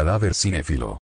cadáver cinéfilo.